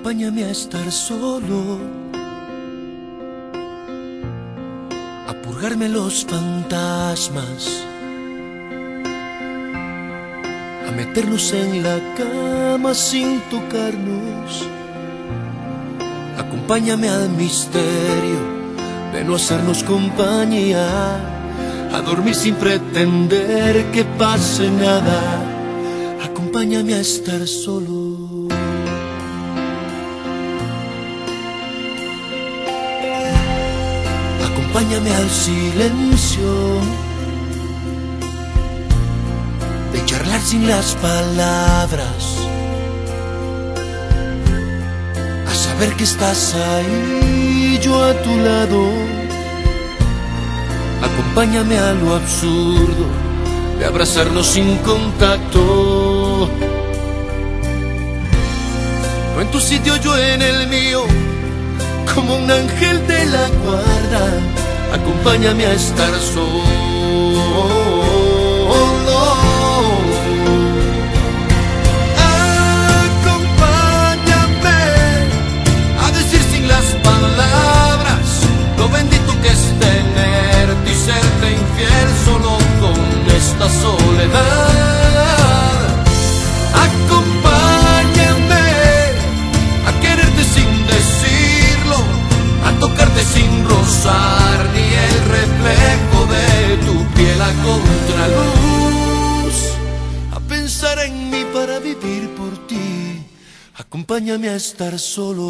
Acompáñame a estar solo, a purgarme los fantasmas, a meternos en la cama sin tocarnos. Acompáñame al misterio de no hacernos compañía, a dormir sin pretender que pase nada. Acompáñame a estar solo. Acompáñame al silencio de charlar sin las palabras, a saber que estás ahí, yo a tu lado. Acompáñame a lo absurdo de abrazarnos sin contacto. No en tu sitio, yo en el mío como un ángel de la guarda, acompáñame a estar solo. Acompáñame a decir sin las palabras lo bendito que es tenerte y serte infiel solo con esta soledad. Contraluz, a pensar en mí para vivir por ti. Acompáñame a estar solo.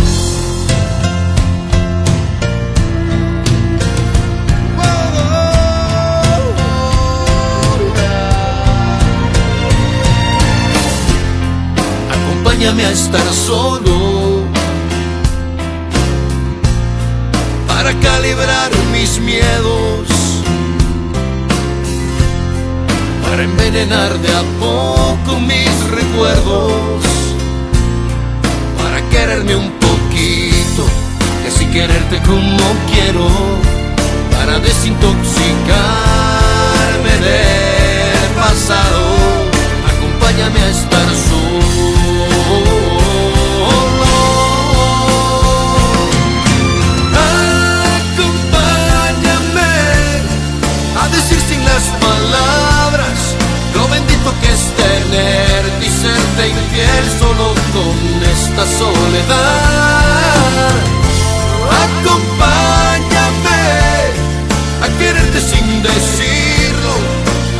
Acompáñame a estar solo para calibrar mis miedos, envenenar de a poco mis recuerdos, para quererme un poquito y así quererte como quiero, para desintoxicarme del es tenerte y serte infiel solo con esta soledad. Acompáñame a quererte sin decirlo,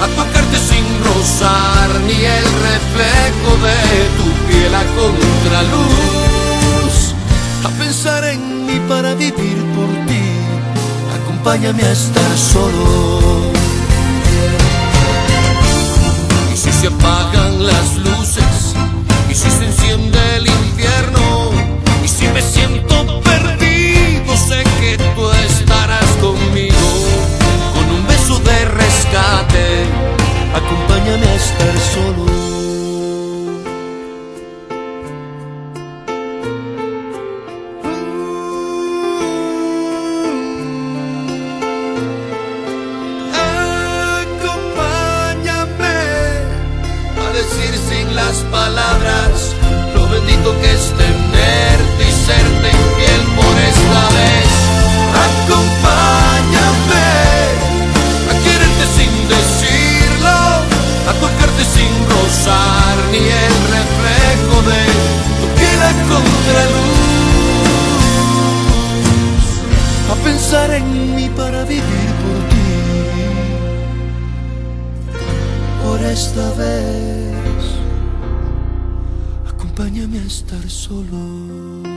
a tocarte sin rozar ni el reflejo de tu piel a contraluz, a pensar en mí para vivir por ti. Acompáñame a estar solo. Se apagan las luces, las palabras lo bendito que es tenerte y serte infiel por esta vez. Acompáñame a quererte sin decirlo, a tocarte sin rozar ni el reflejo de tu piel a contraluz, a pensar en mí para vivir por ti por esta vez. Acompáñame a estar solo.